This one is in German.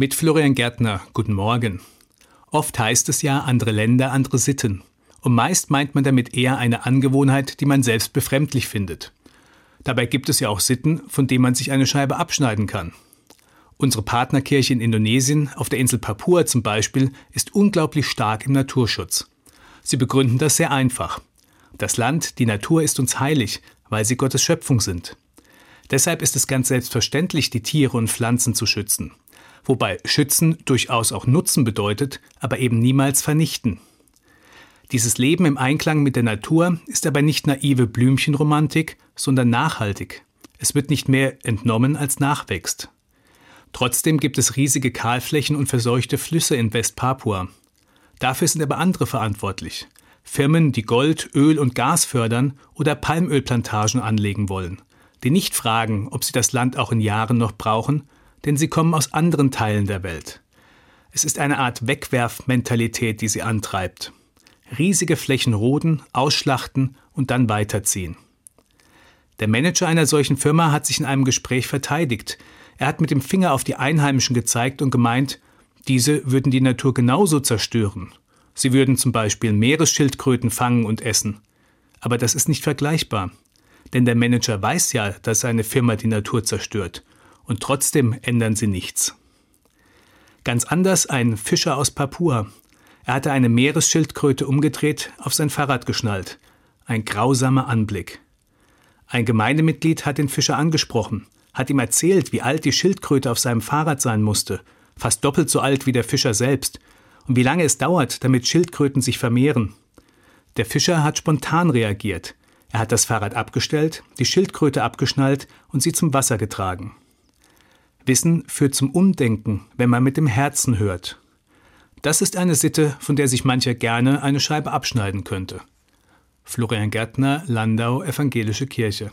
Mit Florian Gärtner, guten Morgen. Oft heißt es ja andere Länder, andere Sitten. Und meist meint man damit eher eine Angewohnheit, die man selbst befremdlich findet. Dabei gibt es ja auch Sitten, von denen man sich eine Scheibe abschneiden kann. Unsere Partnerkirche in Indonesien, auf der Insel Papua zum Beispiel, ist unglaublich stark im Naturschutz. Sie begründen das sehr einfach. Das Land, die Natur ist uns heilig, weil sie Gottes Schöpfung sind. Deshalb ist es ganz selbstverständlich, die Tiere und Pflanzen zu schützen. Wobei schützen durchaus auch Nutzen bedeutet, aber eben niemals vernichten. Dieses Leben im Einklang mit der Natur ist aber nicht naive Blümchenromantik, sondern nachhaltig. Es wird nicht mehr entnommen als nachwächst. Trotzdem gibt es riesige Kahlflächen und verseuchte Flüsse in Westpapua. Dafür sind aber andere verantwortlich. Firmen, die Gold, Öl und Gas fördern oder Palmölplantagen anlegen wollen die nicht fragen, ob sie das Land auch in Jahren noch brauchen, denn sie kommen aus anderen Teilen der Welt. Es ist eine Art Wegwerfmentalität, die sie antreibt. Riesige Flächen roden, ausschlachten und dann weiterziehen. Der Manager einer solchen Firma hat sich in einem Gespräch verteidigt. Er hat mit dem Finger auf die Einheimischen gezeigt und gemeint, diese würden die Natur genauso zerstören. Sie würden zum Beispiel Meeresschildkröten fangen und essen. Aber das ist nicht vergleichbar. Denn der Manager weiß ja, dass seine Firma die Natur zerstört. Und trotzdem ändern sie nichts. Ganz anders ein Fischer aus Papua. Er hatte eine Meeresschildkröte umgedreht, auf sein Fahrrad geschnallt. Ein grausamer Anblick. Ein Gemeindemitglied hat den Fischer angesprochen, hat ihm erzählt, wie alt die Schildkröte auf seinem Fahrrad sein musste, fast doppelt so alt wie der Fischer selbst, und wie lange es dauert, damit Schildkröten sich vermehren. Der Fischer hat spontan reagiert. Er hat das Fahrrad abgestellt, die Schildkröte abgeschnallt und sie zum Wasser getragen. Wissen führt zum Umdenken, wenn man mit dem Herzen hört. Das ist eine Sitte, von der sich mancher gerne eine Scheibe abschneiden könnte. Florian Gärtner, Landau, Evangelische Kirche.